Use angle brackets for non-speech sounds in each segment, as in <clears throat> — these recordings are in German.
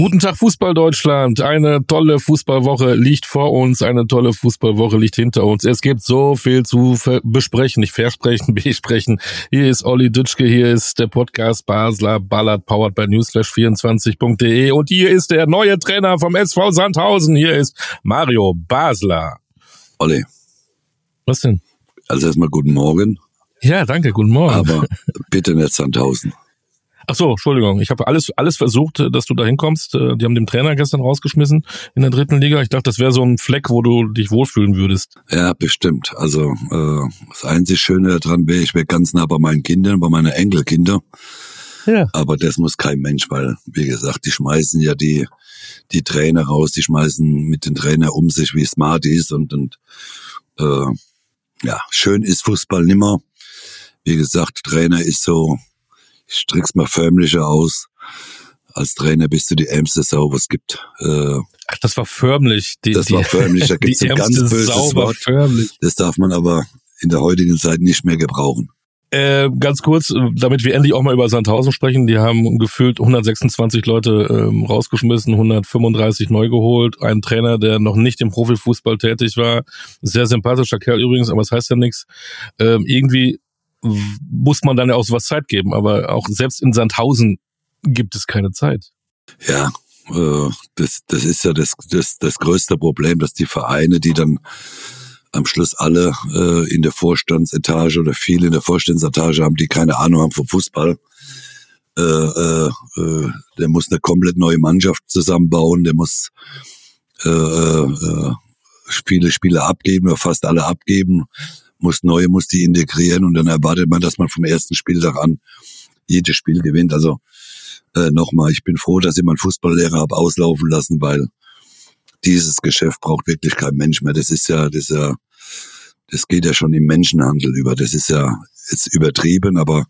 Guten Tag Fußball Deutschland. Eine tolle Fußballwoche liegt vor uns, eine tolle Fußballwoche liegt hinter uns. Es gibt so viel zu besprechen, nicht versprechen, <laughs> besprechen. Hier ist Olli Dütschke, hier ist der Podcast Basler Ballard powered by newsflash24.de und hier ist der neue Trainer vom SV Sandhausen. Hier ist Mario Basler. Olli. Was denn? Also erstmal guten Morgen. Ja, danke, guten Morgen. Aber bitte nicht Sandhausen. Ach so, Entschuldigung. Ich habe alles, alles versucht, dass du da hinkommst. Äh, die haben den Trainer gestern rausgeschmissen in der dritten Liga. Ich dachte, das wäre so ein Fleck, wo du dich wohlfühlen würdest. Ja, bestimmt. Also äh, das einzig Schöne daran wäre, ich wäre ganz nah bei meinen Kindern, bei meinen Enkelkinder. Ja. Aber das muss kein Mensch, weil, wie gesagt, die schmeißen ja die, die Trainer raus, die schmeißen mit den Trainer um sich, wie smart ist und, und äh, ja, schön ist Fußball nimmer. Wie gesagt, Trainer ist so ich drück's mal förmlicher aus. Als Trainer bist du die ärmste Sau, was gibt. Äh, Ach, das war förmlich. Die, das die, war förmlich. Da <laughs> gibt's ein ganz böses Sau Wort. Förmlich. Das darf man aber in der heutigen Zeit nicht mehr gebrauchen. Äh, ganz kurz, damit wir endlich auch mal über Sandhausen sprechen. Die haben gefühlt 126 Leute ähm, rausgeschmissen, 135 neu geholt. Ein Trainer, der noch nicht im Profifußball tätig war. Sehr sympathischer Kerl übrigens, aber es das heißt ja nichts. Ähm, irgendwie muss man dann auch so was Zeit geben. Aber auch selbst in Sandhausen gibt es keine Zeit. Ja, äh, das, das ist ja das, das, das größte Problem, dass die Vereine, die dann am Schluss alle äh, in der Vorstandsetage oder viele in der Vorstandsetage haben, die keine Ahnung haben vom Fußball. Äh, äh, äh, der muss eine komplett neue Mannschaft zusammenbauen, der muss äh, äh, viele Spiele abgeben oder fast alle abgeben muss neue, muss die integrieren und dann erwartet man, dass man vom ersten Spieltag an jedes Spiel gewinnt. Also äh, nochmal, ich bin froh, dass ich meinen Fußballlehrer habe auslaufen lassen, weil dieses Geschäft braucht wirklich kein Mensch mehr. Das ist ja, das ist ja, das geht ja schon im Menschenhandel über. Das ist ja jetzt übertrieben, aber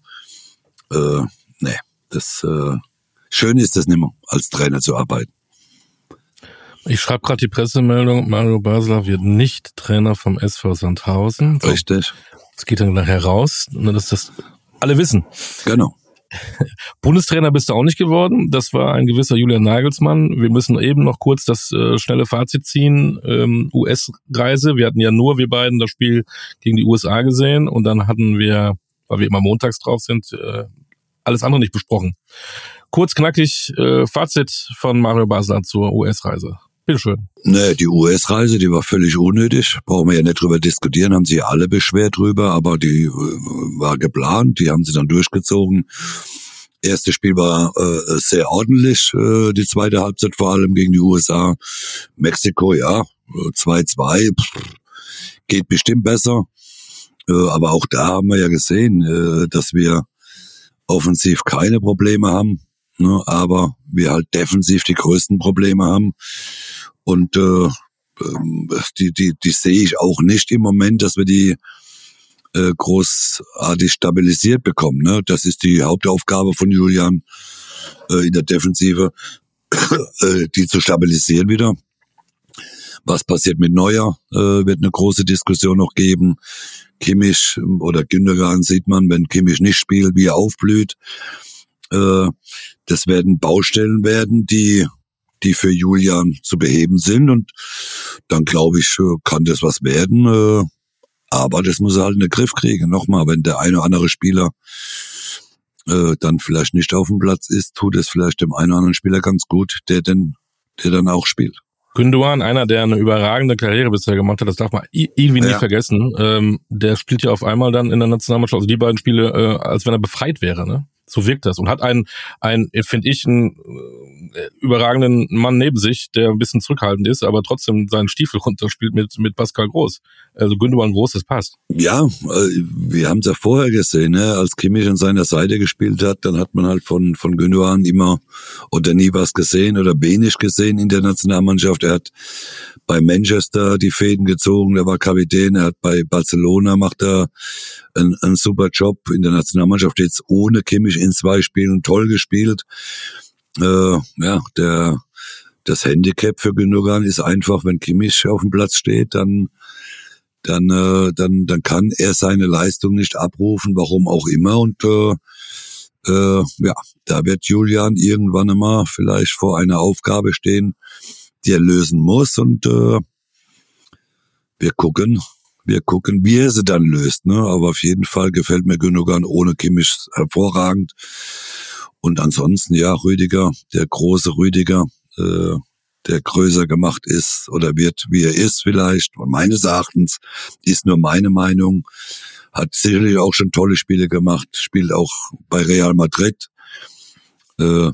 äh, nee, das äh, schön ist das nicht mehr, als Trainer zu arbeiten. Ich schreibe gerade die Pressemeldung, Mario Basler wird nicht Trainer vom SV Sandhausen. So. Richtig. Es geht dann nachher raus, dass das alle wissen. Genau. <laughs> Bundestrainer bist du auch nicht geworden. Das war ein gewisser Julian Nagelsmann. Wir müssen eben noch kurz das äh, schnelle Fazit ziehen. Ähm, US-Reise. Wir hatten ja nur, wir beiden, das Spiel gegen die USA gesehen. Und dann hatten wir, weil wir immer montags drauf sind, äh, alles andere nicht besprochen. Kurz knackig, äh, Fazit von Mario Basler zur US-Reise. Bitteschön. Nee, die US-Reise, die war völlig unnötig. Brauchen wir ja nicht drüber diskutieren, haben sie alle beschwert drüber, aber die äh, war geplant, die haben sie dann durchgezogen. Erste Spiel war äh, sehr ordentlich, äh, die zweite Halbzeit vor allem gegen die USA. Mexiko, ja, 2-2, geht bestimmt besser. Äh, aber auch da haben wir ja gesehen, äh, dass wir offensiv keine Probleme haben, ne, aber wir halt defensiv die größten Probleme haben. Und äh, ähm, die, die, die sehe ich auch nicht im Moment, dass wir die äh, großartig stabilisiert bekommen. Ne? Das ist die Hauptaufgabe von Julian äh, in der Defensive, <coughs> äh, die zu stabilisieren wieder. Was passiert mit Neuer, äh, wird eine große Diskussion noch geben. Kimmich oder Gündogan sieht man, wenn Kimmich nicht spielt, wie er aufblüht. Äh, das werden Baustellen werden, die die für Julian zu beheben sind. Und dann glaube ich, äh, kann das was werden. Äh, aber das muss er halt in den Griff kriegen. Nochmal, wenn der eine oder andere Spieler äh, dann vielleicht nicht auf dem Platz ist, tut es vielleicht dem einen oder anderen Spieler ganz gut, der denn, der dann auch spielt. Gündogan, einer, der eine überragende Karriere bisher gemacht hat, das darf man irgendwie nie ja. vergessen. Ähm, der spielt ja auf einmal dann in der Nationalmannschaft, also die beiden Spiele, äh, als wenn er befreit wäre. Ne? So wirkt das. Und hat einen, einen finde ich, einen äh, überragenden Mann neben sich, der ein bisschen zurückhaltend ist, aber trotzdem seinen Stiefel runterspielt mit, mit Pascal Groß. Also Gündogan Groß, das passt. Ja, äh, wir haben es ja vorher gesehen, ne? als Kimmich an seiner Seite gespielt hat, dann hat man halt von, von Gündogan immer oder nie was gesehen oder wenig gesehen in der Nationalmannschaft. Er hat bei Manchester die Fäden gezogen, er war Kapitän, er hat bei Barcelona macht er einen, einen super Job in der Nationalmannschaft jetzt ohne Kimmich in zwei Spielen toll gespielt. Äh, ja, der das Handicap für Gündogan ist einfach, wenn Kimmich auf dem Platz steht, dann dann äh, dann dann kann er seine Leistung nicht abrufen, warum auch immer und äh, Äh, ja, da wird Julian irgendwann einmal vielleicht vor einer Aufgabe stehen, die er lösen muss und äh, wir gucken, wir gucken, wie er sie dann löst. Ne? Aber auf jeden Fall gefällt mir Gündogan ohne Kimmich hervorragend. Und ansonsten, ja, Rüdiger, der große Rüdiger, äh, der größer gemacht ist oder wird, wie er ist vielleicht. Und meines Erachtens ist nur meine Meinung. Hat sicherlich auch schon tolle Spiele gemacht, spielt auch bei Real Madrid. Äh,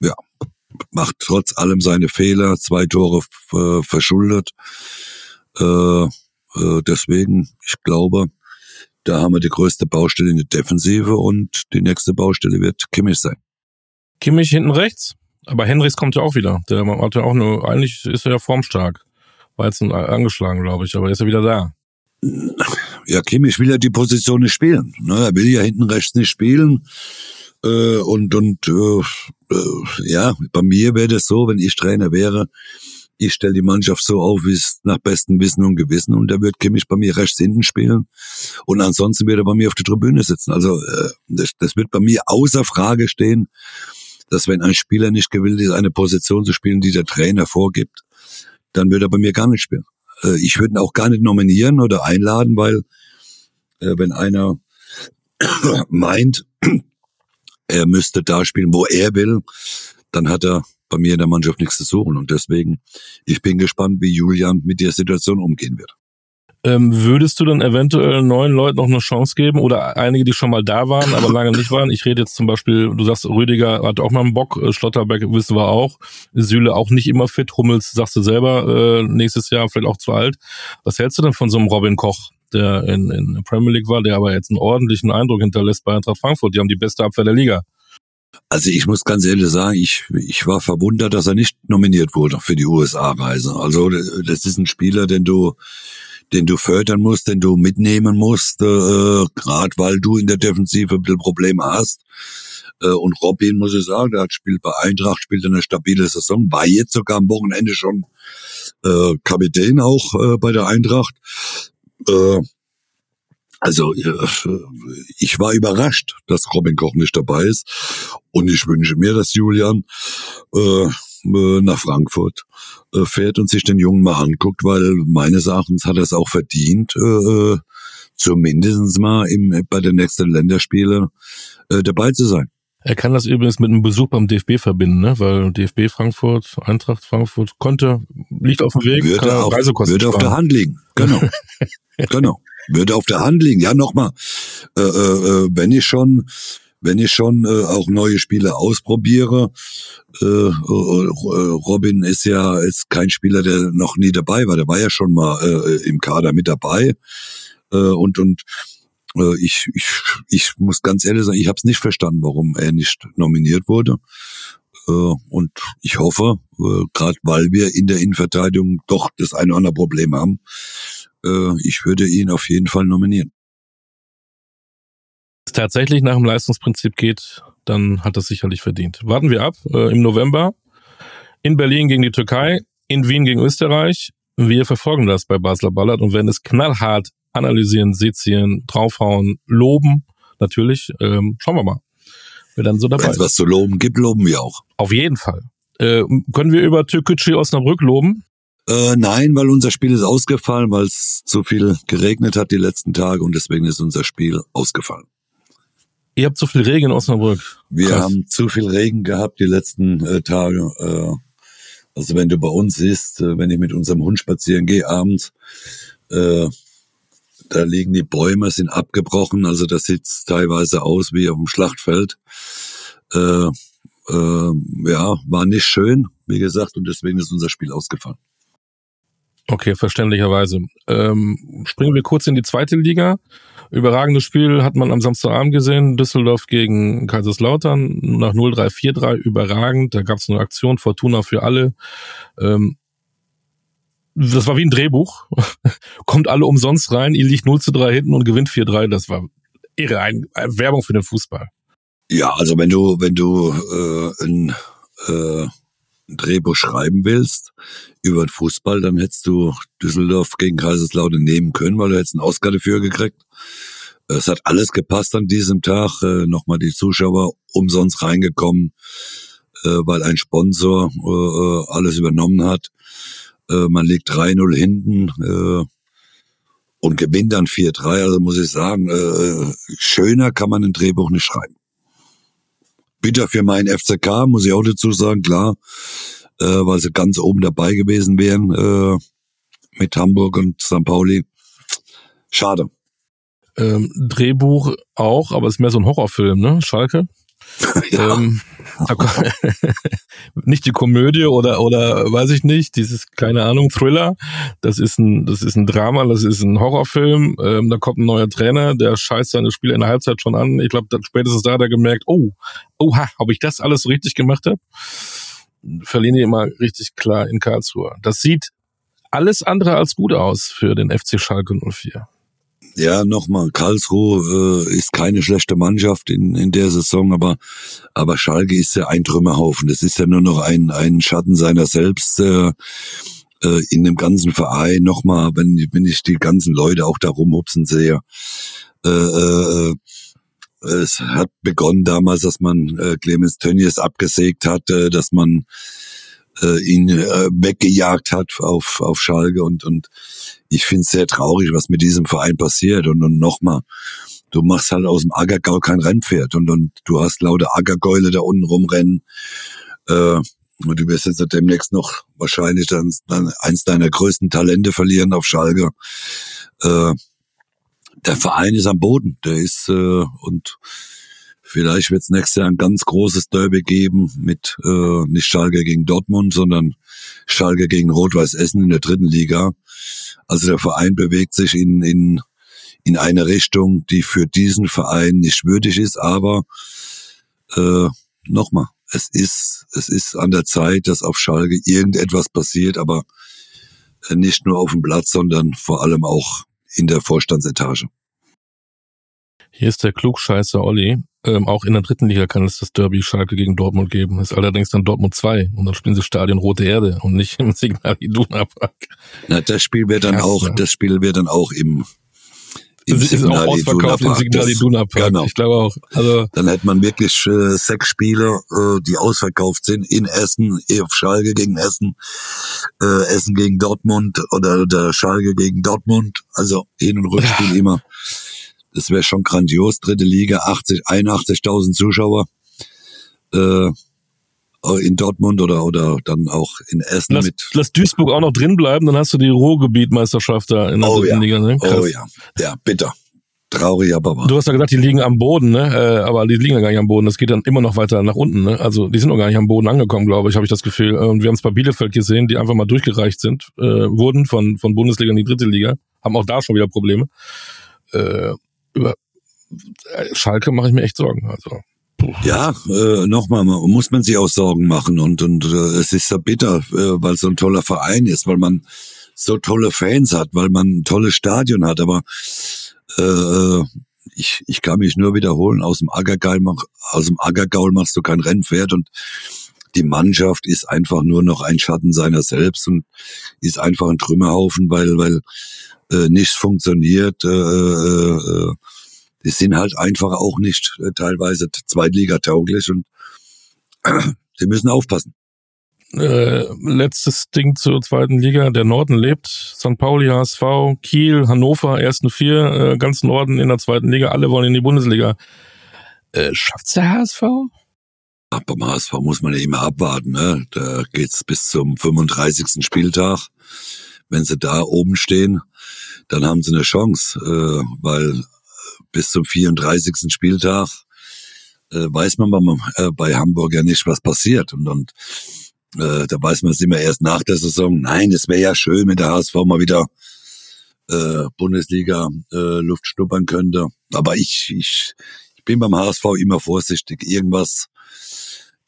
ja, macht trotz allem seine Fehler, zwei Tore äh, verschuldet. Äh, äh, deswegen, ich glaube, da haben wir die größte Baustelle in der Defensive und die nächste Baustelle wird Kimmich sein. Kimmich hinten rechts, aber Henrichs kommt ja auch wieder. Der hat ja auch nur, eigentlich ist er ja formstark. War jetzt angeschlagen, glaube ich, aber ist er wieder da. Ja, Kimmich will ja die Position nicht spielen. Ne? Er will ja hinten rechts nicht spielen. Äh, und und äh, äh, ja, bei mir wäre das so, wenn ich Trainer wäre, ich stelle die Mannschaft so auf, wie es nach bestem Wissen und Gewissen und der wird Kimmich bei mir rechts hinten spielen und ansonsten wird er bei mir auf der Tribüne sitzen. Also äh, das, das wird bei mir außer Frage stehen, dass wenn ein Spieler nicht gewillt ist, eine Position zu spielen, die der Trainer vorgibt, dann wird er bei mir gar nicht spielen. Äh, ich würde ihn auch gar nicht nominieren oder einladen, weil äh, wenn einer <coughs> meint, er müsste da spielen, wo er will, dann hat er bei mir in der Mannschaft nichts zu suchen. Und deswegen, ich bin gespannt, wie Julian mit der Situation umgehen wird. Ähm, würdest du dann eventuell neuen Leuten noch eine Chance geben oder einige, die schon mal da waren, aber lange nicht waren? Ich rede jetzt zum Beispiel, du sagst, Rüdiger hat auch mal einen Bock, äh, Schlotterberg wissen wir auch, Süle auch nicht immer fit, Hummels sagst du selber, äh, nächstes Jahr vielleicht auch zu alt. Was hältst du denn von so einem Robin Koch, der in, in der Premier League war, der aber jetzt einen ordentlichen Eindruck hinterlässt bei Eintracht Frankfurt? Die haben die beste Abwehr der Liga. Also ich muss ganz ehrlich sagen, ich, ich war verwundert, dass er nicht nominiert wurde für die USA-Reise. Also das ist ein Spieler, den du, den du fördern musst, den du mitnehmen musst, äh, gerade weil du in der Defensive ein bisschen Probleme hast. Äh, und Robin, muss ich sagen, der hat spielt bei Eintracht, spielt eine stabile Saison, war jetzt sogar am Wochenende schon äh, Kapitän auch äh, bei der Eintracht. Äh, also ich war überrascht, dass Robin Koch nicht dabei ist. Und ich wünsche mir, dass Julian äh, äh, nach Frankfurt äh, fährt und sich den Jungen mal anguckt, weil meines Erachtens hat er es auch verdient, äh, äh zumindest mal bei den nächsten Länderspielen äh, dabei zu sein. Er kann das übrigens mit einem Besuch beim DFB verbinden, ne? weil DFB Frankfurt, Eintracht Frankfurt konnte, liegt auf dem Weg, würde kann auf, würde auf der Hand liegen. Genau. <laughs> genau. Würde auf der Hand liegen. Ja, nochmal, äh, äh, äh, wenn ich schon, wenn ich schon äh, auch neue Spiele ausprobiere, äh, äh, Robin ist ja ist kein Spieler, der noch nie dabei war. Der war ja schon mal äh, im Kader mit dabei äh, und und äh, ich, ich, ich muss ganz ehrlich sagen, ich habe es nicht verstanden, warum er nicht nominiert wurde. Äh, und ich hoffe, äh, gerade weil wir in der Innenverteidigung doch das eine oder andere Problem haben, äh, ich würde ihn auf jeden Fall nominieren. Wenn es tatsächlich nach dem Leistungsprinzip geht, dann hat es sicherlich verdient. Warten wir ab. Äh, Im November in Berlin gegen die Türkei, in Wien gegen Österreich. Wir verfolgen das bei Basler Ballard und werden es knallhart analysieren, sezieren, draufhauen, loben. Natürlich. Ähm, schauen wir mal. Wer dann so dabei Wenn es was zu loben gibt, loben wir auch. Auf jeden Fall. Äh, können wir über Türkgücü Osnabrück loben? Äh, nein, weil unser Spiel ist ausgefallen, weil es zu viel geregnet hat die letzten Tage und deswegen ist unser Spiel ausgefallen. Ihr habt zu viel Regen in Osnabrück. Wir Krass. haben zu viel Regen gehabt die letzten äh, Tage. Äh, also wenn du bei uns siehst, äh, wenn ich mit unserem Hund spazieren gehe abends, äh, da liegen die Bäume, sind abgebrochen, also das sieht teilweise aus wie auf dem Schlachtfeld. Äh, äh, ja, war nicht schön, wie gesagt, und deswegen ist unser Spiel ausgefallen. Okay, verständlicherweise. Ähm, springen wir kurz in die zweite Liga. Überragendes Spiel hat man am Samstagabend gesehen. Düsseldorf gegen Kaiserslautern nach 0-3-4-3. Überragend. Da gab es eine Aktion. Fortuna für alle. Ähm, das war wie ein Drehbuch. <laughs> Kommt alle umsonst rein. Ihr liegt 0 zu 3 hinten und gewinnt 4-3. Das war irre. Ein, Werbung für den Fußball. Ja, also wenn du, wenn du äh, ein äh, Drehbuch schreiben willst über den Fußball, dann hättest du Düsseldorf gegen Kaiserslautern nehmen können, weil du hättest einen Oscar dafür gekriegt. Es hat alles gepasst an diesem Tag. Äh, Nochmal die Zuschauer umsonst reingekommen, äh, weil ein Sponsor äh, äh alles übernommen hat. Äh, man liegt 3-0 hinten äh, und gewinnt dann 4-3. Also muss ich sagen, äh, schöner kann man ein Drehbuch nicht schreiben. Bitter für meinen FCK, muss ich auch dazu sagen, klar, äh, weil sie ganz oben dabei gewesen wären äh, mit Hamburg und St. Pauli. Schade. Ähm, Drehbuch auch, aber es ist mehr so ein Horrorfilm, ne? Schalke? <laughs> ja. Ähm, <laughs> nicht die Komödie oder oder weiß ich nicht, dieses keine Ahnung Thriller. Das ist ein das ist ein Drama, das ist ein Horrorfilm. Ähm, da kommt ein neuer Trainer, der scheißt seine Spiele in der Halbzeit schon an. Ich glaube, spätestens da hat er gemerkt, oh, oha, ob ich das alles richtig gemacht habe. Verlieren die immer richtig klar in Karlsruhe. Das sieht alles andere als gut aus für den FC Schalke 04. Ja, nochmal, Karlsruhe äh, ist keine schlechte Mannschaft in, in der Saison, aber, aber Schalke ist ja ein Trümmerhaufen. Das ist ja nur noch ein, ein Schatten seiner selbst äh, äh, in dem ganzen Verein. Nochmal, wenn, wenn ich die ganzen Leute auch da rumhupsen sehe. Äh, äh, es hat begonnen damals, dass man äh, Clemens Tönnies abgesägt hat, äh, dass man äh, ihn äh, weggejagt hat auf, auf Schalke und, und ich finde es sehr traurig, was mit diesem Verein passiert und, und nochmal, du machst halt aus dem Ackergau kein Rennpferd und, und du hast lauter Ackergäule da unten rumrennen äh, und du wirst jetzt demnächst noch wahrscheinlich dann, dann eins deiner größten Talente verlieren auf Schalke. Äh, der Verein ist am Boden, der ist äh, und Vielleicht wird es nächstes Jahr ein ganz großes Derby geben mit äh, nicht Schalke gegen Dortmund, sondern Schalke gegen Rot-Weiß Essen in der dritten Liga. Also der Verein bewegt sich in, in, in eine Richtung, die für diesen Verein nicht würdig ist, aber äh, nochmal, es ist, es ist an der Zeit, dass auf Schalke irgendetwas passiert, aber nicht nur auf dem Platz, sondern vor allem auch in der Vorstandsetage. Hier ist der Klugscheißer Olli. Ähm, auch in der dritten Liga kann es das Derby Schalke gegen Dortmund geben. Ist allerdings dann Dortmund 2 und dann spielen sie Stadion Rote Erde und nicht im Signal Iduna Park. Na, das Spiel wird dann auch, das Spiel wird dann auch im im ist auch ausverkauft im Signal Iduna Park. Genau. Ich glaube auch. Also dann hätte man wirklich äh, sechs Spiele, äh, die ausverkauft sind in Essen, auf Schalke gegen Essen, äh, Essen gegen Dortmund oder der Schalke gegen Dortmund. Also Hin- und Rückspiel ja. immer. Das wäre schon grandios. Dritte Liga, 80, 81.000 Zuschauer. Äh, in Dortmund oder oder dann auch in Essen lass, mit. Lass Duisburg auch noch drin bleiben, dann hast du die Ruhrgebietmeisterschaft da in der oh, dritten ja. Liga. Ne? Oh ja, ja, bitter. Traurig, aber wahr. Du hast ja gesagt, die liegen am Boden, ne? Äh, aber die liegen ja gar nicht am Boden. Das geht dann immer noch weiter nach unten, ne? Also die sind noch gar nicht am Boden angekommen, glaube ich, habe ich das Gefühl. Und wir haben es bei Bielefeld gesehen, die einfach mal durchgereicht sind, äh, wurden von von Bundesliga in die dritte Liga, haben auch da schon wieder Probleme. Äh, über äh, Schalke mache ich mir echt Sorgen. Also ja, äh, nochmal, muss man sich auch Sorgen machen und und äh, es ist so bitter, äh, weil so ein toller Verein ist, weil man so tolle Fans hat, weil man ein tolles Stadion hat, aber äh, ich, ich kann mich nur wiederholen, aus dem Ackergaul, mach, machst du kein Rennpferd und die Mannschaft ist einfach nur noch ein Schatten seiner selbst und ist einfach ein Trümmerhaufen, weil weil äh, nichts funktioniert. Äh, äh, äh die sind halt einfach auch nicht äh, teilweise zweitligatauglich und <clears throat> äh, die müssen aufpassen. Äh, letztes Ding zur zweiten Liga. Der Norden lebt. St. Pauli, HSV, Kiel, Hannover, ersten vier, äh, ganz Norden in der zweiten Liga. Alle wollen in die Bundesliga. Äh, schafft's der HSV? Beim HSV muss man ja immer abwarten. Ne? Da geht's bis zum 35. Spieltag. Wenn sie da oben stehen, dann haben sie eine Chance, äh, weil bis zum 34. Spieltag äh, weiß man bei, äh, bei Hamburg ja nicht, was passiert. Und, und äh, da weiß man es immer erst nach der Saison. Nein, es wäre ja schön, wenn der HSV mal wieder äh, Bundesliga äh, Luft schnuppern könnte. Aber ich, ich, ich bin beim HSV immer vorsichtig. Irgendwas,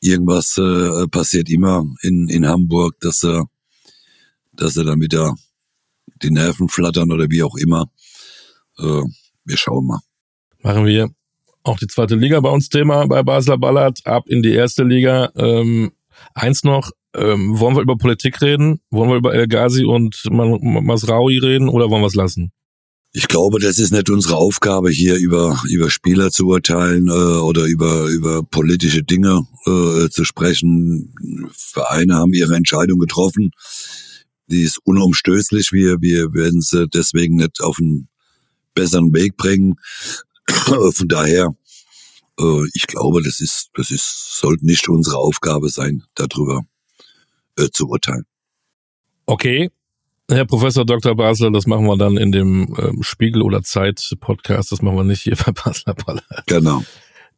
irgendwas äh, passiert immer in, in Hamburg, dass er, dass er dann wieder die Nerven flattern oder wie auch immer. Äh, wir schauen mal machen wir auch die zweite Liga bei uns Thema bei Basler Ballard, ab in die erste Liga. Ähm, eins noch, ähm, wollen wir über Politik reden? Wollen wir über El Ghazi und Masraui reden oder wollen wir es lassen? Ich glaube, das ist nicht unsere Aufgabe, hier über, über Spieler zu urteilen äh, oder über, über politische Dinge äh, zu sprechen. Vereine haben ihre Entscheidung getroffen. Die ist unumstößlich. Wir, wir werden sie deswegen nicht auf einen besseren Weg bringen. <clears throat> Von daher, äh, ich glaube, das ist, das ist, sollte nicht unsere Aufgabe sein, darüber äh, zu urteilen. Okay, Herr Professor Dr. Basler, das machen wir dann in dem ähm, Spiegel oder Zeit Podcast. Das machen wir nicht hier <laughs> bei Basler Baller. Genau.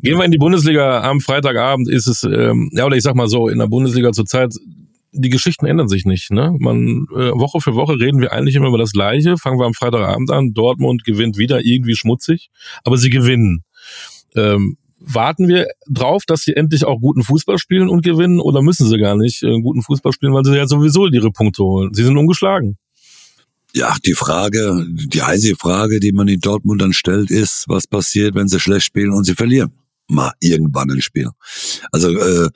Gehen wir in die Bundesliga. Am Freitagabend ist es, ähm, ja, oder ich sag mal so, in der Bundesliga zurzeit, die Geschichten ändern sich nicht. Ne? Man, äh, Woche für Woche reden wir eigentlich immer über das Gleiche. Fangen wir am Freitagabend an. Dortmund gewinnt wieder irgendwie schmutzig, aber sie gewinnen. Ähm, warten wir drauf, dass sie endlich auch guten Fußball spielen und gewinnen oder müssen sie gar nicht äh, guten Fußball spielen, weil sie ja sowieso ihre Punkte holen? Sie sind ungeschlagen. Ja, die Frage, die einzige Frage, die man in Dortmund dann stellt, ist, was passiert, wenn sie schlecht spielen und sie verlieren? Mal irgendwann ein Spiel. Also äh,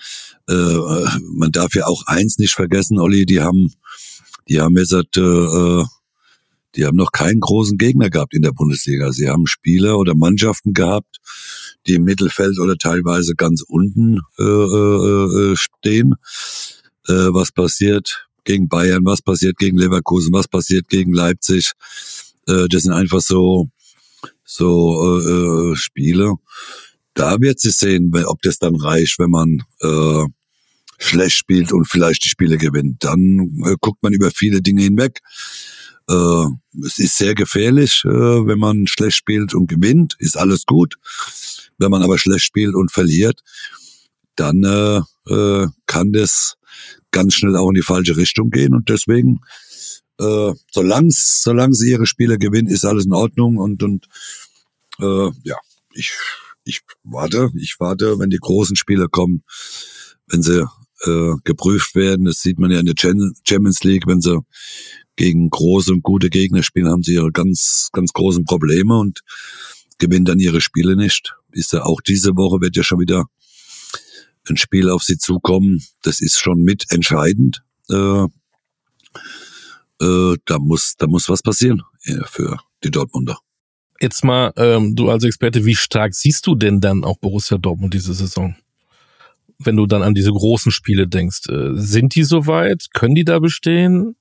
äh, man darf ja auch eins nicht vergessen, Olli, die haben, die haben jetzt äh, die haben noch keinen großen Gegner gehabt in der Bundesliga. Sie haben Spieler oder Mannschaften gehabt, die im Mittelfeld oder teilweise ganz unten äh, äh, äh stehen. Äh, was passiert gegen Bayern? Was passiert gegen Leverkusen? Was passiert gegen Leipzig? Äh, das sind einfach so so äh, äh Spiele. Da wird sie sehen, ob das dann reicht, wenn man äh, schlecht spielt und vielleicht die Spiele gewinnt. Dann äh, guckt man über viele Dinge hinweg. Äh, es ist sehr gefährlich, äh, wenn man schlecht spielt und gewinnt, ist alles gut. Wenn man aber schlecht spielt und verliert, dann äh, äh, kann das ganz schnell auch in die falsche Richtung gehen. Und deswegen, äh, solange solange sie ihre Spiele gewinnen, ist alles in Ordnung. Und, und äh, ja, ich, ich warte, ich warte, wenn die großen Spiele kommen, wenn sie äh, geprüft werden. Das sieht man ja in der Champions League, wenn sie gegen große und gute Gegner spielen, haben sie ihre ganz, ganz großen Probleme und gewinnen dann ihre Spiele nicht. Ist ja auch diese Woche wird ja schon wieder ein Spiel auf sie zukommen. Das ist schon mit entscheidend. Äh, äh, da muss, da muss was passieren äh, für die Dortmunder. Jetzt mal, ähm, du als Experte, wie stark siehst du denn dann auch Borussia Dortmund diese Saison? Wenn du dann an diese großen Spiele denkst, äh, sind die soweit? Können die da bestehen?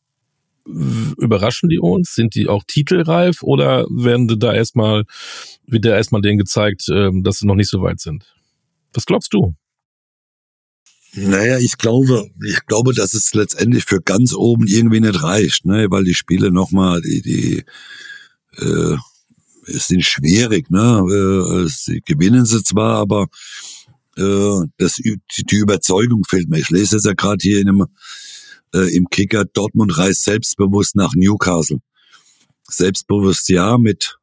Überraschen die uns? Sind die auch titelreif oder werden da erstmal, wird da erstmal denen gezeigt, ähm, dass sie noch nicht so weit sind? Was glaubst du? Naja, ich glaube, ich glaube, dass es letztendlich für ganz oben irgendwie nicht reicht, ne, weil die Spiele nochmal, die, die, äh, sind schwierig, ne, äh, sie gewinnen sie zwar, aber äh, das, die, die Überzeugung fehlt mir. Ich lese jetzt ja gerade hier in einem äh, im Kicker, Dortmund reist selbstbewusst nach Newcastle. Selbstbewusst ja, mit,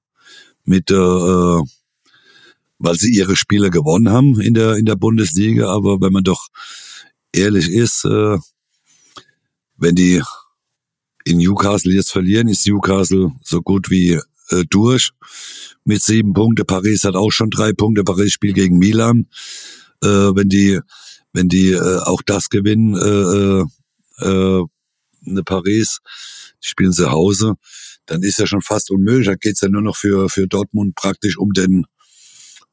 mit äh, äh, weil sie ihre Spiele gewonnen haben in der, in der Bundesliga, aber wenn man doch ehrlich ist, äh, wenn die in Newcastle jetzt verlieren, ist Newcastle so gut wie äh, durch mit sieben Punkte. Paris hat auch schon drei Punkte. Paris spielt gegen Milan. Äh, wenn die, wenn die äh, auch das gewinnen, äh, äh äh, eine Paris, die spielen zu Hause, dann ist ja schon fast unmöglich. Da geht's ja nur noch für, für Dortmund praktisch um den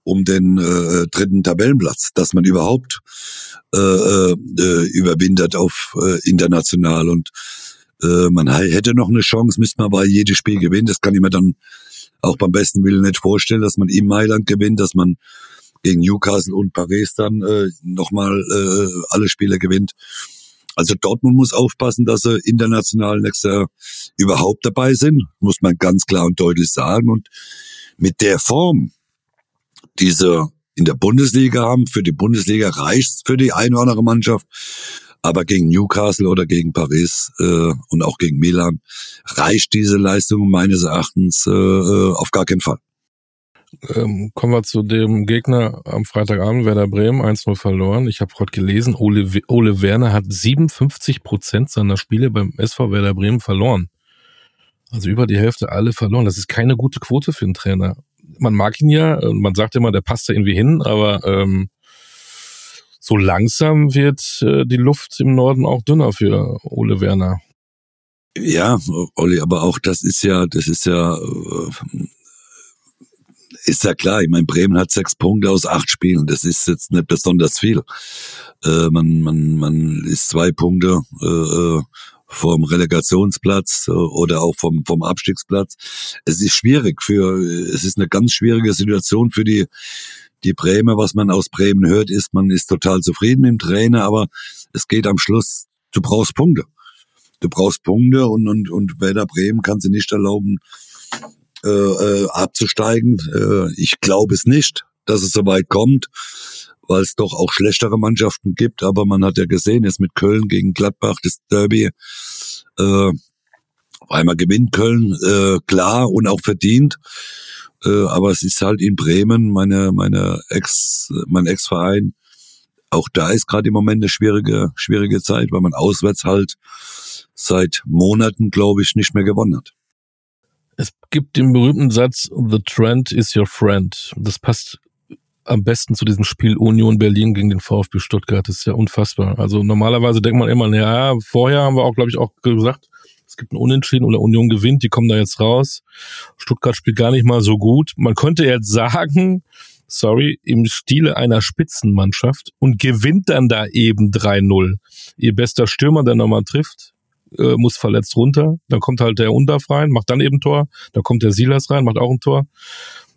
um den äh, dritten Tabellenplatz, dass man überhaupt äh, äh, überwintert auf äh, international und äh, man hätte noch eine Chance, müsste man aber jedes Spiel gewinnen. Das kann ich mir dann auch beim besten Willen nicht vorstellen, dass man in Mailand gewinnt, dass man gegen Newcastle und Paris dann äh, nochmal äh, alle Spiele gewinnt. Also Dortmund muss aufpassen, dass sie international nächstes Jahr überhaupt dabei sind, muss man ganz klar und deutlich sagen. Und mit der Form, die sie in der Bundesliga haben, für die Bundesliga reicht's für die eine oder andere Mannschaft. Aber gegen Newcastle oder gegen Paris äh, und auch gegen Milan reicht diese Leistung meines Erachtens äh, äh auf gar keinen Fall. Ähm, kommen wir zu dem Gegner am Freitagabend, Werder Bremen, 1-0 verloren. Ich habe heute gelesen, Ole, Ole Werner hat 57 Prozent seiner Spiele beim SV Werder Bremen verloren. Also über die Hälfte alle verloren. Das ist keine gute Quote für einen Trainer. Man mag ihn ja, man sagt immer, der passt da irgendwie hin, aber ähm, so langsam wird äh, die Luft im Norden auch dünner für Ole Werner. Ja, Olli, aber auch das ist ja, das ist ja, äh, ist ja klar. Ich meine, Bremen hat sechs Punkte aus acht Spielen. Das ist jetzt nicht besonders viel. Äh, man, man, man ist zwei Punkte äh, äh vom Relegationsplatz äh, oder auch vom, vom Abstiegsplatz. Es ist schwierig für, es ist eine ganz schwierige Situation für die, die Bremer. Was man aus Bremen hört, ist, man ist total zufrieden mit dem Trainer, aber es geht am Schluss, du brauchst Punkte. Du brauchst Punkte und, und, und Werder Bremen kann sie nicht erlauben, äh, äh, abzusteigen. Äh, ich glaube es nicht, dass es so weit kommt, weil es doch auch schlechtere Mannschaften gibt. Aber man hat ja gesehen, jetzt mit Köln gegen Gladbach, das Derby, äh, einmal gewinnt Köln, äh, klar und auch verdient. Äh, aber es ist halt in Bremen, meine, meine Ex, mein Ex-Verein, auch da ist gerade im Moment eine schwierige, schwierige Zeit, weil man auswärts halt seit Monaten, glaube ich, nicht mehr gewonnen hat. Gibt den berühmten Satz, The Trend is your friend. Das passt am besten zu diesem Spiel Union Berlin gegen den VfB Stuttgart. Das ist ja unfassbar. Also normalerweise denkt man immer, ja, vorher haben wir auch, glaube ich, auch gesagt, es gibt ein Unentschieden oder Union gewinnt, die kommen da jetzt raus. Stuttgart spielt gar nicht mal so gut. Man könnte jetzt sagen, sorry, im Stile einer Spitzenmannschaft und gewinnt dann da eben 3-0. Ihr bester Stürmer, der nochmal trifft, äh, muss verletzt runter. Dann kommt halt der Undaf rein, macht dann eben Tor. Dann kommt der Silas rein, macht auch ein Tor.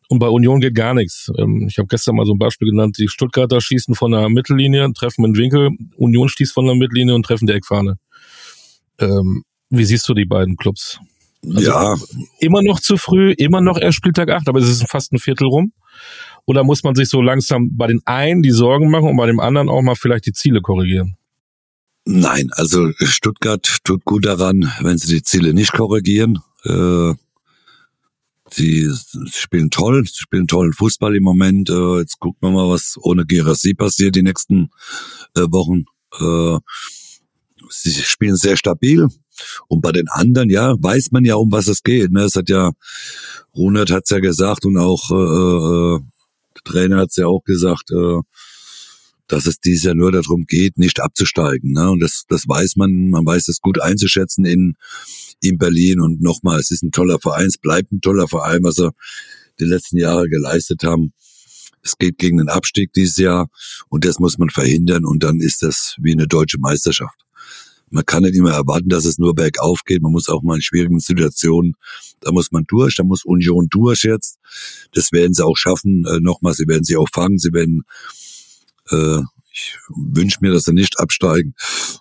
Und bei Union geht gar nichts. Ähm, ich habe gestern mal so ein Beispiel genannt. Die Stuttgarter schießen von der Mittellinie, treffen einen Winkel. Union schießt von der Mittellinie und treffen die Eckfahne. Ähm, wie siehst du die beiden Clubs? Also ja. Immer noch zu früh, immer noch erst Spieltag 8, aber es ist fast ein Viertel rum. Oder muss man sich so langsam bei den einen die Sorgen machen und bei dem anderen auch mal vielleicht die Ziele korrigieren? Nein, also Stuttgart tut gut daran, wenn sie die Ziele nicht korrigieren. Äh, sie spielen toll, sie spielen tollen Fußball im Moment. Äh, jetzt gucken wir mal, was ohne Gerassi passiert die nächsten äh, Wochen. Äh, sie spielen sehr stabil. Und bei den anderen, ja, weiß man ja, um was es geht. Ne? Es hat ja, Runert hat's ja gesagt und auch äh, äh, der Trainer hat's ja auch gesagt, äh, dass es dieses Jahr nur darum geht, nicht abzusteigen. Ne? Und das, das weiß man, man weiß es gut einzuschätzen in, in Berlin. Und nochmal, es ist ein toller Verein, es bleibt ein toller Verein, was sie die letzten Jahre geleistet haben. Es geht gegen den Abstieg dieses Jahr und das muss man verhindern und dann ist das wie eine deutsche Meisterschaft. Man kann nicht immer erwarten, dass es nur bergauf geht. Man muss auch mal in schwierigen Situationen, da muss man durch, da muss Union durch jetzt. Das werden sie auch schaffen. Äh, nochmal, sie werden sie auch fangen, sie werden äh, ich wünsche mir, dass sie nicht absteigen.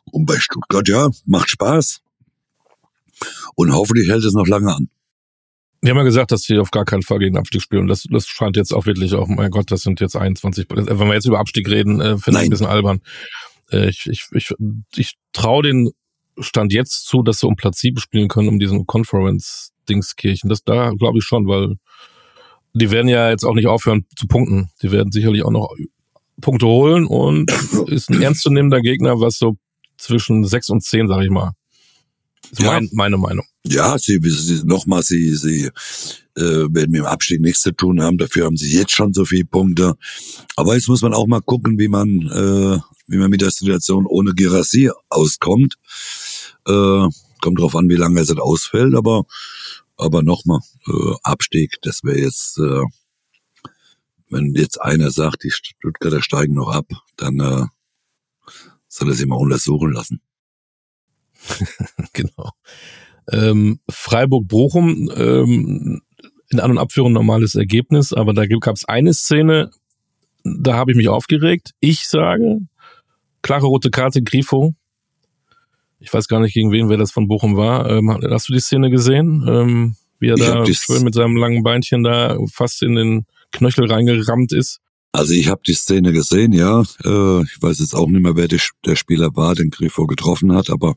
Und bei Stuttgart, ja, macht Spaß. Und hoffentlich hält es noch lange an. Die haben ja gesagt, dass sie auf gar keinen Fall gegen Abstieg spielen. Das, das scheint jetzt auch wirklich auch, mein Gott, das sind jetzt 21. Wenn wir jetzt über Abstieg reden, äh, finde ich ein bisschen albern. Äh, ich ich, ich, ich traue den Stand jetzt zu, dass sie um Platz 7 spielen können, um diesen Conference-Dingskirchen. Das da glaube ich schon, weil die werden ja jetzt auch nicht aufhören zu punkten. Die werden sicherlich auch noch Punkte holen und ist ein ernstzunehmender Gegner, was so zwischen sechs und zehn, sag ich mal. Ist ja. mein, meine Meinung. Ja, sie, sie nochmal, sie, sie äh, werden mit dem Abstieg nichts zu tun haben. Dafür haben sie jetzt schon so viele Punkte. Aber jetzt muss man auch mal gucken, wie man, äh, wie man mit der Situation ohne Girassi auskommt. Äh, kommt drauf an, wie lange es ausfällt. Aber, aber nochmal, äh, Abstieg, das wäre jetzt äh, wenn jetzt einer sagt, die Stuttgarter steigen noch ab, dann äh, soll er sich mal untersuchen lassen. <laughs> genau. Ähm, Freiburg-Bochum, ähm, in An- und Abführung normales Ergebnis, aber da gab es eine Szene, da habe ich mich aufgeregt. Ich sage, klare rote Karte, Grifo. Ich weiß gar nicht, gegen wen wer das von Bochum war. Ähm, hast du die Szene gesehen? Ähm, wie er ich da schön mit seinem langen Beinchen da fast in den Knöchel reingerammt ist. Also ich habe die Szene gesehen, ja. Äh, ich weiß jetzt auch nicht mehr, wer der, Spieler war, den Grifo getroffen hat, aber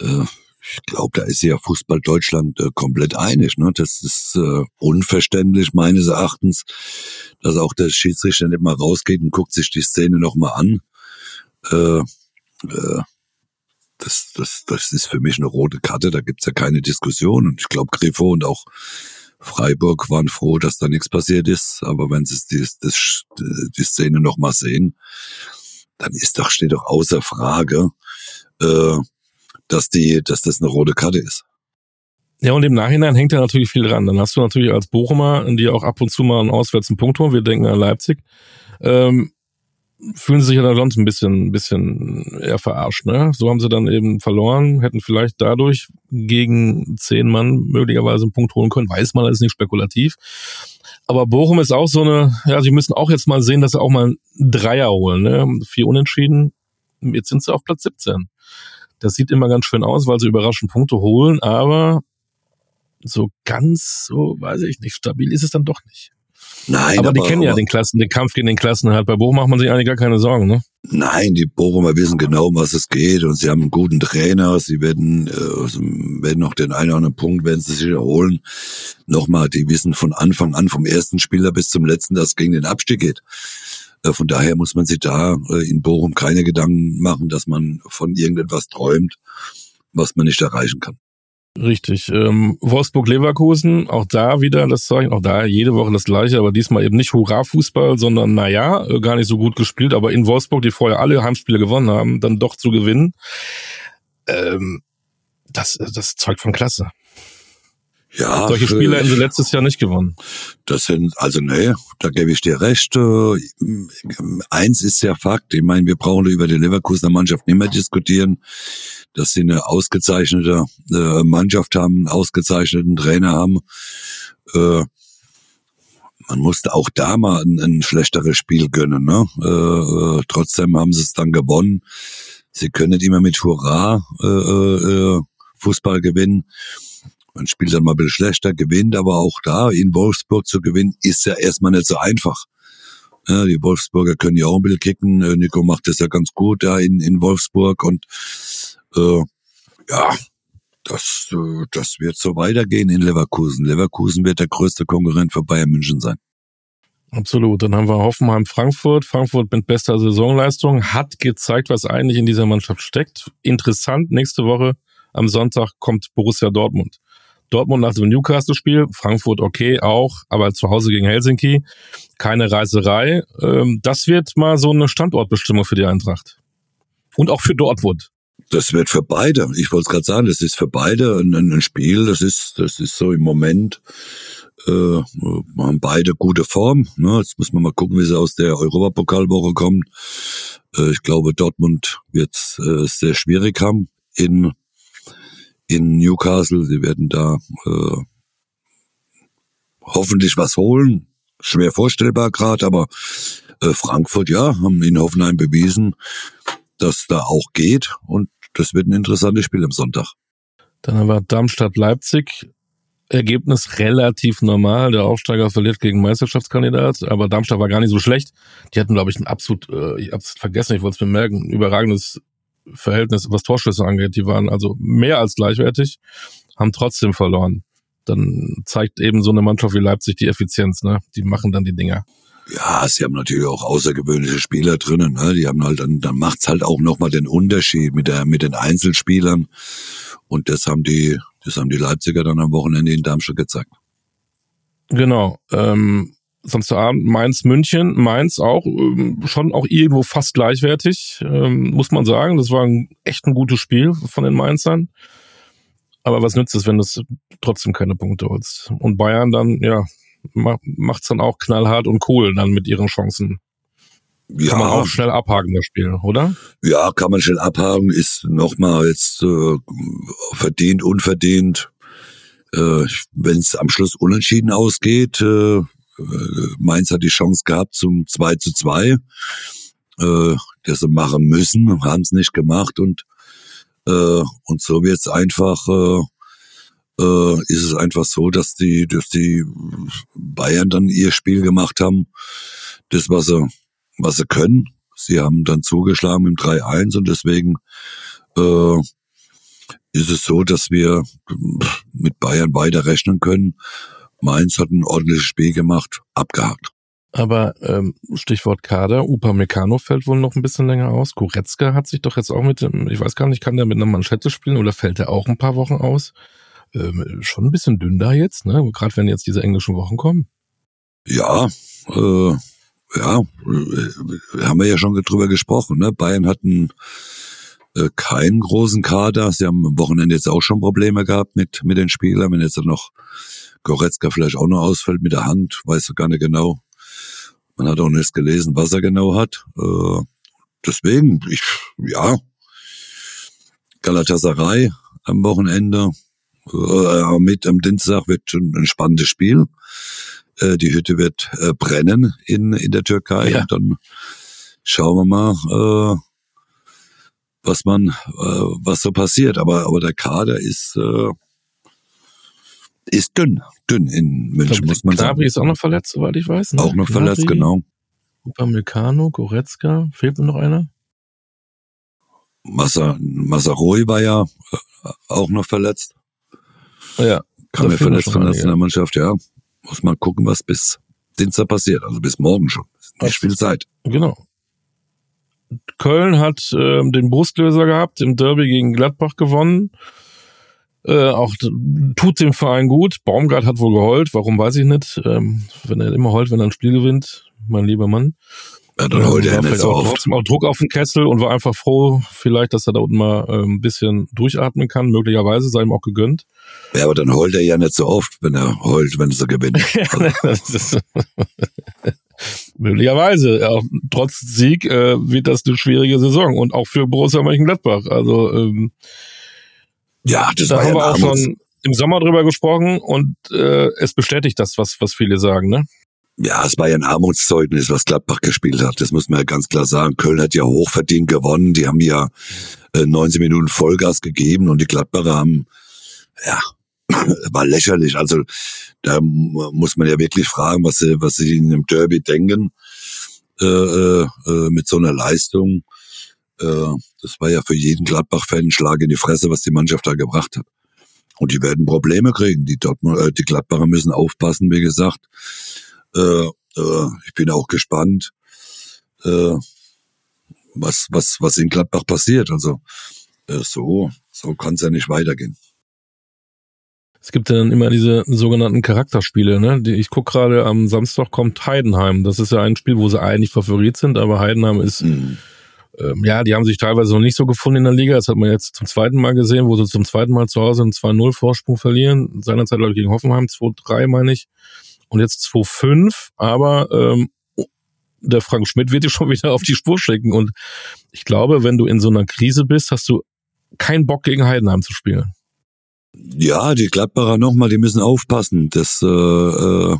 äh, ich glaube, da ist ja Fußball Deutschland äh, komplett einig. Ne? Das ist äh, unverständlich meines Erachtens, dass auch der Schiedsrichter nicht mal rausgeht und guckt sich die Szene nochmal an. Äh, äh, das, das, das ist für mich eine rote Karte, da gibt's ja keine Diskussion. Und ich glaube, Grifo und auch Freiburg waren froh, dass da nichts passiert ist, aber wenn sie die, das, die Szene nochmal sehen, dann ist doch, steht doch außer Frage, äh, dass die, dass das eine rote Karte ist. Ja, und im Nachhinein hängt da natürlich viel dran. Dann hast du natürlich als Bochumer, die auch ab und zu mal einen auswärts Punkt holen, wir denken an Leipzig, ähm, fühlen sie sich ja dann sonst ein bisschen, ein bisschen eher verarscht. Ne? So haben sie dann eben verloren, hätten vielleicht dadurch gegen zehn Mann möglicherweise einen Punkt holen können. Weiß man, das ist nicht spekulativ. Aber Bochum ist auch so eine, ja, sie müssen auch jetzt mal sehen, dass sie auch mal einen Dreier holen. Ne? Vier Unentschieden, jetzt sind sie auf Platz 17. Das sieht immer ganz schön aus, weil sie überraschend Punkte holen, aber so ganz, so weiß ich nicht, stabil ist es dann doch nicht. Nein, aber, aber die kennen ja den Klassen, den Kampf gegen den Klassen halt. Bei Bochum macht man sich eigentlich gar keine Sorgen, ne? Nein, die Bochumer wissen genau, um was es geht und sie haben einen guten Trainer. Sie werden, äh, werden noch den einen oder anderen Punkt, werden sie sich erholen. Nochmal, die wissen von Anfang an, vom ersten Spieler bis zum letzten, dass es gegen den Abstieg geht. Äh, von daher muss man sich da äh, in Bochum keine Gedanken machen, dass man von irgendetwas träumt, was man nicht erreichen kann. Richtig. Ähm, Wolfsburg-Leverkusen, auch da wieder das Zeichen, auch da jede Woche das gleiche, aber diesmal eben nicht Hurra-Fußball, sondern naja, äh, gar nicht so gut gespielt, aber in Wolfsburg, die vorher alle Heimspiele gewonnen haben, dann doch zu gewinnen. Ähm, das, das zeugt von Klasse. Ja, Solche Spiele hätten sie letztes Jahr nicht gewonnen. Das sind, also nee, da gebe ich dir recht. Äh, eins ist ja Fakt. Ich meine, wir brauchen über die Leverkusener Mannschaft nicht mehr diskutieren, dass sie eine ausgezeichnete äh, Mannschaft haben, einen ausgezeichneten Trainer haben. Äh, man musste auch da mal ein, ein schlechteres Spiel gönnen. Ne? trotzdem haben sie es dann gewonnen. Sie können nicht immer mit Hurra Fußball gewinnen. Man spielt dann mal ein bisschen schlechter, gewinnt, aber auch da in Wolfsburg zu gewinnen, ist ja erstmal nicht so einfach. Ja, die Wolfsburger können ja auch ein bisschen kicken. Äh, Nico macht das ja ganz gut da in, in Wolfsburg und äh, ja, das, äh, das wird so weitergehen in Leverkusen. Leverkusen wird der größte Konkurrent für Bayern München sein. Absolut. Dann haben wir Hoffenheim Frankfurt. Frankfurt mit bester Saisonleistung hat gezeigt, was eigentlich in dieser Mannschaft steckt. Interessant, nächste Woche am Sonntag kommt Borussia Dortmund. Dortmund nach dem Newcastle-Spiel, Frankfurt okay auch, aber zu Hause gegen Helsinki, keine Reiserei. Ähm, das wird mal so eine Standortbestimmung für die Eintracht. Und auch für Dortmund. Das wird für beide. Ich wollte es gerade sagen, das ist für beide ein, ein, Spiel. Das ist, das ist so im Moment äh, haben beide gute Form. Ne? Jetzt müssen wir mal gucken, wie sie aus der Europapokalwoche kommen. Äh, ich glaube, Dortmund wird es äh, sehr schwierig haben in in Newcastle. Sie werden da äh, hoffentlich was holen. Schwer vorstellbar gerade, aber äh, Frankfurt, ja, haben in Hoffenheim bewiesen, dass da auch geht. Und das wird ein interessantes Spiel am Sonntag. Dann haben wir Darmstadt-Leipzig. Ergebnis relativ normal. Der Aufsteiger verliert gegen Meisterschaftskandidat, aber Darmstadt war gar nicht so schlecht. Die hatten, glaube ich, ein absolut, äh, ich hab's vergessen, ich wollte es bemerken, überragendes Verhältnis, was Torschüsse angeht. Die waren also mehr als gleichwertig, haben trotzdem verloren. Dann zeigt eben so eine Mannschaft wie Leipzig die Effizienz, ne? Die machen dann die Dinger. Ja, sie haben natürlich auch außergewöhnliche Spieler drinnen. Ne? Die haben halt dann, dann macht's halt auch nochmal den Unterschied mit der mit den Einzelspielern. Und das haben die, das haben die Leipziger dann am Wochenende in Darmstadt gezeigt. Genau. Ähm, Samstagabend Mainz München, Mainz auch ähm, schon auch irgendwo fast gleichwertig, ähm, muss man sagen. Das war ein, echt ein gutes Spiel von den Mainzern. Aber was nützt es, wenn du trotzdem keine Punkte holst? Und Bayern dann, ja, macht's dann auch knallhart und cool dann mit ihren Chancen. Ja, kann man auch schnell abhaken, das Spiel, oder? Ja, kann man schnell abhaken, ist nochmal jetzt äh, verdient, unverdient. Äh, Wenn es am Schluss unentschieden ausgeht, äh, Mainz hat die Chance gehabt zum 2 zu 2, äh, das sie machen müssen, haben es nicht gemacht und äh, und so wird's einfach äh, äh, ist es einfach so, dass die dass die Bayern dann ihr Spiel gemacht haben, das was sie was sie können. Sie haben dann zugeschlagen im 3-1 und deswegen äh, ist es so, dass wir mit Bayern weiter rechnen können. Mainz hat ein ordentliches Spiel gemacht, abgehakt. Aber ähm, Stichwort Kader, Upamecano fällt wohl noch ein bisschen länger aus. Goretzka hat sich doch jetzt auch mit dem, ich weiß gar nicht, kann der mit einer Manschette spielen oder fällt er auch ein paar Wochen aus? Ähm, schon ein bisschen dünn da jetzt, ne? Gerade wenn jetzt diese englischen Wochen kommen. Ja, äh, ja, äh, haben wir ja schon drüber gesprochen. Ne? Bayern hat einen, äh, keinen großen Kader. Sie haben am Wochenende jetzt auch schon Probleme gehabt mit, mit den Spielern. Wenn jetzt noch Goretzka vielleicht auch noch ausfällt mit der Hand, weiß ich gar nicht genau. Man hat auch nicht gelesen, was er genau hat. Äh, deswegen, ich, ja, Galatasaray am Wochenende, äh, mit am Dienstag wird schon ein spannendes Spiel. Äh, die Hütte wird äh, brennen in, in der Türkei. Ja. Und dann schauen wir mal, äh, was man, äh, was so passiert. Aber, aber der Kader ist, äh, ist dünn, dünn in München, glaub, muss man Gnabry sagen. Gnabry ist auch noch verletzt, soweit ich weiß. Ne? Auch noch Gnabry, verletzt, genau. Upamecano, Goretzka, fehlt noch einer? Massa, Massaroi war ja äh, auch noch verletzt. Ja. Kam ja verletzt von der Nationalmannschaft, ja. Muss mal gucken, was bis Dienstag passiert, also bis morgen schon. Nicht viel Zeit. Genau. Köln hat ähm, den Brustlöser gehabt, im Derby gegen Gladbach gewonnen. Äh, auch tut dem Verein gut. Baumgart hat wohl geheult, warum weiß ich nicht. Ähm, wenn er immer heult, wenn er ein Spiel gewinnt, mein lieber Mann. Ja, dann heult er nicht so auch trotzdem auch Druck auf den Kessel und war einfach froh, vielleicht, dass er da unten mal äh, ein bisschen durchatmen kann. Möglicherweise sei ihm auch gegönnt. Ja, aber dann heult er ja nicht so oft, wenn er heult, wenn sie gewinnen. <laughs> Möglicherweise. Ja, trotz Sieg äh, wird das eine schwierige Saison und auch für Borussia Mönchengladbach. Also ähm, ja, das da war haben ja wir auch schon im Sommer drüber gesprochen und äh, es bestätigt das, was was viele sagen, ne? Ja, es war ja ein Armutszeugnis, was Gladbach gespielt hat. Das muss man ja ganz klar sagen. Köln hat ja hochverdient gewonnen. Die haben ja äh, 19 Minuten Vollgas gegeben und die Gladbacher haben, ja, <laughs> war lächerlich. Also da muss man ja wirklich fragen, was sie, was sie in dem Derby denken äh, äh, äh mit so einer Leistung. Äh, das war ja für jeden Gladbach-Fan ein Schlag in die Fresse, was die Mannschaft da gebracht hat. Und die werden Probleme kriegen. Die, Dortmund, äh, die Gladbacher müssen aufpassen, wie gesagt. Äh, äh, ich bin auch gespannt, äh, was, was, was in Gladbach passiert. Also äh, so, so kann es ja nicht weitergehen. Es gibt dann immer diese sogenannten Charakterspiele, ne? Ich guck gerade, am Samstag kommt Heidenheim. Das ist ja ein Spiel, wo sie eigentlich Favorit sind, aber Heidenheim ist, mhm. Ähm, ja, die haben sich teilweise noch nicht so gefunden in der Liga. Das hat man jetzt zum zweiten Mal gesehen, wo sie zum zweiten Mal zu Hause einen 2-0 Vorsprung verlieren. Seinerzeit, glaube ich, gegen Hoffenheim 2-3, meine ich und jetzt 2,5, aber ähm, der Frank Schmidt wird dich schon wieder auf die Spur schicken. Und ich glaube, wenn du in so einer Krise bist, hast du keinen Bock gegen Heidenheim zu spielen. Ja, die Gladbacher nochmal, die müssen aufpassen. Das äh, äh,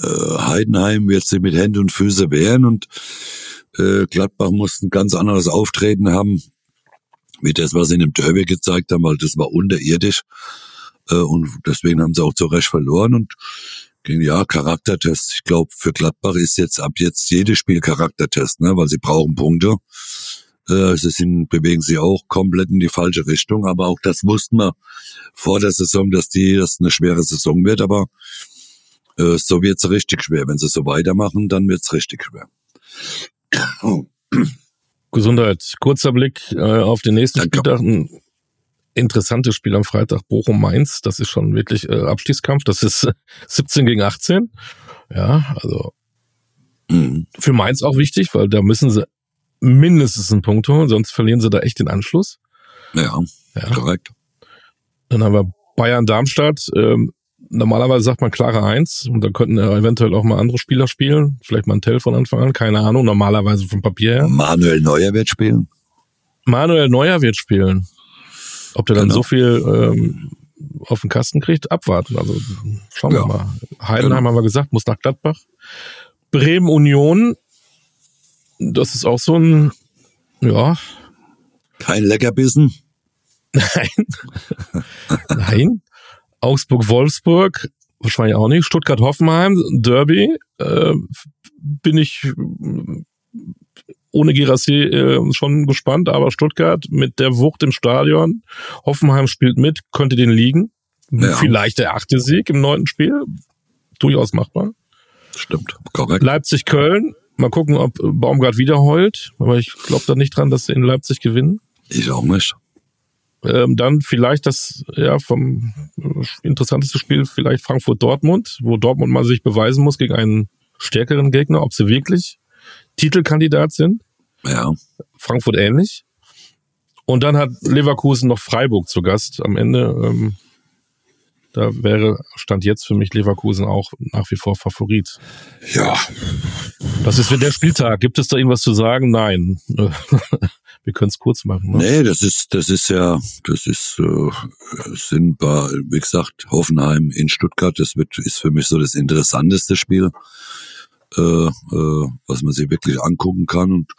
Heidenheim wird sich mit Händen und Füße wehren und äh, Gladbach muss ein ganz anderes Auftreten haben, wie das, was sie in dem Derby gezeigt haben, weil das war unterirdisch. Äh, und deswegen haben sie auch zu Recht verloren. Und ja, Charaktertest. Ich glaube, für Gladbach ist jetzt ab jetzt jedes Spiel Charaktertest, ne, weil sie brauchen Punkte. Äh, sie sind, bewegen sich auch komplett in die falsche Richtung, aber auch das wussten wir vor der Saison, dass die, das eine schwere Saison wird, aber äh, so wird's richtig schwer. Wenn sie so weitermachen, dann wird's richtig schwer. Gesundheit. Kurzer Blick äh, auf den nächsten Danke. Spieltag interessantes Spiel am Freitag Bochum-Mainz. Das ist schon wirklich äh, Abstiegskampf. Das ist äh, 17 gegen 18. Ja, also mhm. für Mainz auch wichtig, weil da müssen sie mindestens einen Punkt holen, sonst verlieren sie da echt den Anschluss. Ja, ja. korrekt. Dann haben wir Bayern-Darmstadt. Ähm, normalerweise sagt man klare Eins und da könnten eventuell auch mal andere Spieler spielen. Vielleicht mal ein Tell von Anfang an, keine Ahnung. Normalerweise vom Papier her. Manuel Neuer wird spielen. Manuel Neuer wird spielen. Ob der dann genau. so viel ähm, auf den Kasten kriegt, abwarten. Also schauen ja. wir mal. Heidenheim genau. haben wir gesagt, muss nach Gladbach. Bremen Union, das ist auch so ein, ja. Kein Leckerbissen. <laughs> Nein. <laughs> Nein. Augsburg-Wolfsburg, wahrscheinlich auch nicht. Stuttgart-Hoffenheim, Derby, äh, bin ich ohne Girassi äh, schon gespannt, aber Stuttgart mit der Wucht im Stadion, Hoffenheim spielt mit, könnte den liegen. Ja. Vielleicht der achte Sieg im neunten Spiel. Durchaus machbar. Stimmt, korrekt. Leipzig-Köln. Mal gucken, ob Baumgart wieder heult. Aber ich glaube da nicht dran, dass sie in Leipzig gewinnen. Ich auch nicht. Ähm, dann vielleicht das ja vom interessanteste Spiel vielleicht Frankfurt-Dortmund, wo Dortmund mal sich beweisen muss gegen einen stärkeren Gegner, ob sie wirklich Titelkandidat sind. Ja. Frankfurt ähnlich. Und dann hat Leverkusen noch Freiburg zu Gast am Ende. Ähm, da wäre, stand jetzt für mich Leverkusen auch nach wie vor Favorit. Ja. Was ist der Spieltag? Gibt es da irgendwas zu sagen? Nein. <laughs> Wir können es kurz machen. Ne? Nee, das ist, das ist ja, das ist, äh, sind bei, wie gesagt, Hoffenheim in Stuttgart. Das wird, ist für mich so das interessanteste Spiel, äh, äh, was man sich wirklich angucken kann. Und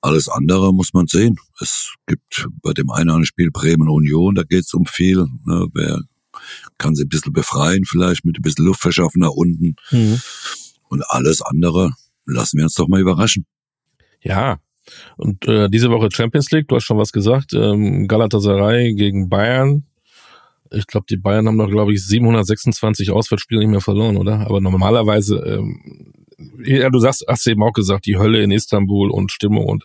alles andere muss man sehen. Es gibt bei dem einen oder anderen Spiel Bremen Union, da geht es um viel. Ne? Wer kann sie ein bisschen befreien, vielleicht mit ein bisschen Luft verschaffen nach unten. Mhm. Und alles andere lassen wir uns doch mal überraschen. Ja, und äh, diese Woche Champions League, du hast schon was gesagt, ähm, Galatasaray gegen Bayern. Ich glaube, die Bayern haben noch, glaube ich, 726 Auswärtsspiele nicht mehr verloren, oder? Aber normalerweise, ähm, ja, du sagst, hast du eben auch gesagt, die Hölle in Istanbul und Stimmung und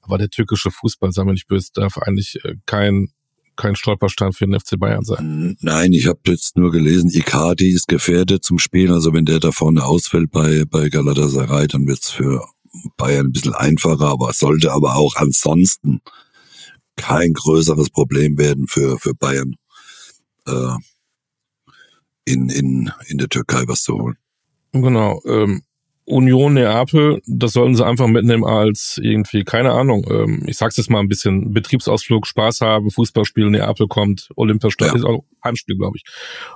aber der türkische Fußball, sagen wir nicht böse, darf eigentlich äh, kein kein Stolperstein für den FC Bayern sein. Nein, ich habe jetzt nur gelesen, Icardi ist gefährdet zum Spielen. Also wenn der da vorne ausfällt bei, bei Galatasaray, dann wird's für Bayern ein bisschen einfacher, aber sollte aber auch ansonsten kein größeres Problem werden für, für Bayern äh, in, in, in der Türkei was zu holen. Genau. Ähm, Union Neapel, das sollen sie einfach mitnehmen als irgendwie, keine Ahnung, ähm, ich sag's jetzt mal ein bisschen, Betriebsausflug, Spaß haben, Fußballspiel, Neapel kommt, Olympiastadion, ja. ist auch Heimspiel, glaube ich.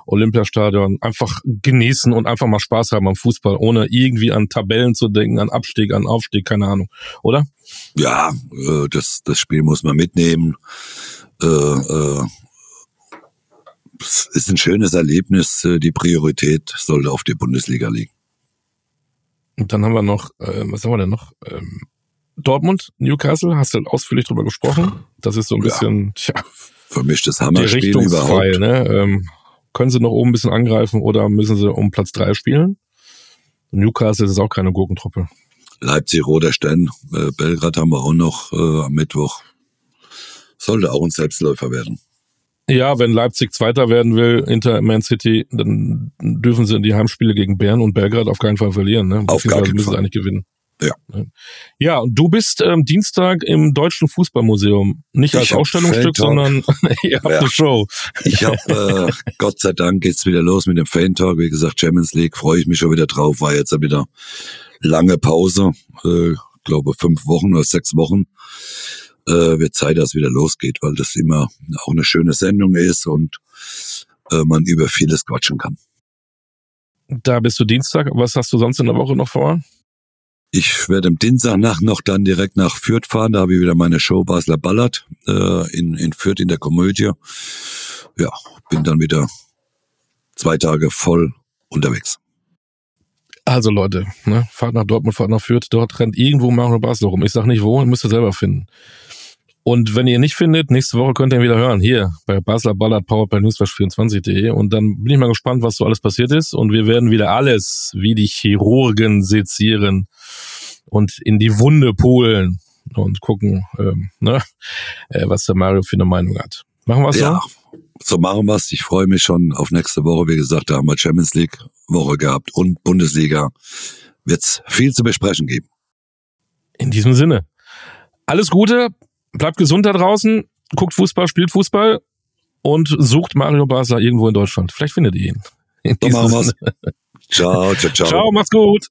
Olympiastadion, einfach genießen und einfach mal Spaß haben am Fußball, ohne irgendwie an Tabellen zu denken, an Abstieg, an Aufstieg, keine Ahnung, oder? Ja, äh, das, das Spiel muss man mitnehmen. Äh, äh, es ist ein schönes Erlebnis, die Priorität sollte auf die Bundesliga liegen. Und dann haben wir noch, äh, was haben wir denn noch? Ähm, Dortmund, Newcastle, hast du ausführlich drüber gesprochen. Das ist so ein bisschen, ja, tja, für mich das Hammerspiel überhaupt. Ne? Ähm, können sie noch oben ein bisschen angreifen oder müssen sie um Platz drei spielen? Newcastle ist auch keine Gurkentruppe. Leipzig, Roter Stern, äh, Belgrad haben wir auch noch äh, am Mittwoch. Sollte auch ein Selbstläufer werden. Ja, wenn Leipzig Zweiter werden will, hinter Man City, dann dürfen sie in die Heimspiele gegen Bern und Belgrad auf keinen Fall verlieren. Ne? Auf gar keinen müssen Fall. sie eigentlich gewinnen. Ja. Ja, und du bist ähm, Dienstag im Deutschen Fußballmuseum. Nicht als Ausstellungsstück, sondern <laughs> ihr habt ja. eine Show. Ich habe, äh, <laughs> Gott sei Dank geht's wieder los mit dem Fan Talk. Wie gesagt, Champions League, freue ich mich schon wieder drauf. War jetzt wieder lange Pause, äh, glaube fünf Wochen oder sechs Wochen äh, wird Zeit, dass es wieder losgeht, weil das immer auch eine schöne Sendung ist und äh, man über vieles quatschen kann. Da bist du Dienstag. Was hast du sonst in der Woche noch vor? Ich werde am Dienstag noch dann direkt nach Fürth fahren. Da habe ich wieder meine Show Basler Ballert äh, in, in Fürth in der Komödie. Ja, bin dann wieder zwei Tage voll unterwegs. Also Leute, ne, fahrt nach Dortmund, fahrt nach Fürth, dort rennt irgendwo Mario Basler rum. Ich sag nicht wo, müsst ihr selber finden. Und wenn ihr ihn nicht findet, nächste Woche könnt ihr ihn wieder hören, hier bei Basler Ballard Powered bei newsflash24.de. Und dann bin ich mal gespannt, was so alles passiert ist. Und wir werden wieder alles wie die Chirurgen sezieren und in die Wunde polen und gucken, ähm, ne, äh, was der Mario für eine Meinung hat. Machen wir es ja, so? So machen wir es. Ich freue mich schon auf nächste Woche. Wie gesagt, da haben wir Champions League Woche gehabt und Bundesliga. Wird es viel zu besprechen geben. In diesem Sinne. Alles Gute, bleibt gesund da draußen, guckt Fußball, spielt Fußball und sucht Mario Basler irgendwo in Deutschland. Vielleicht findet ihr ihn. In so machen wir's. Ciao, ciao, ciao. Ciao, macht's gut.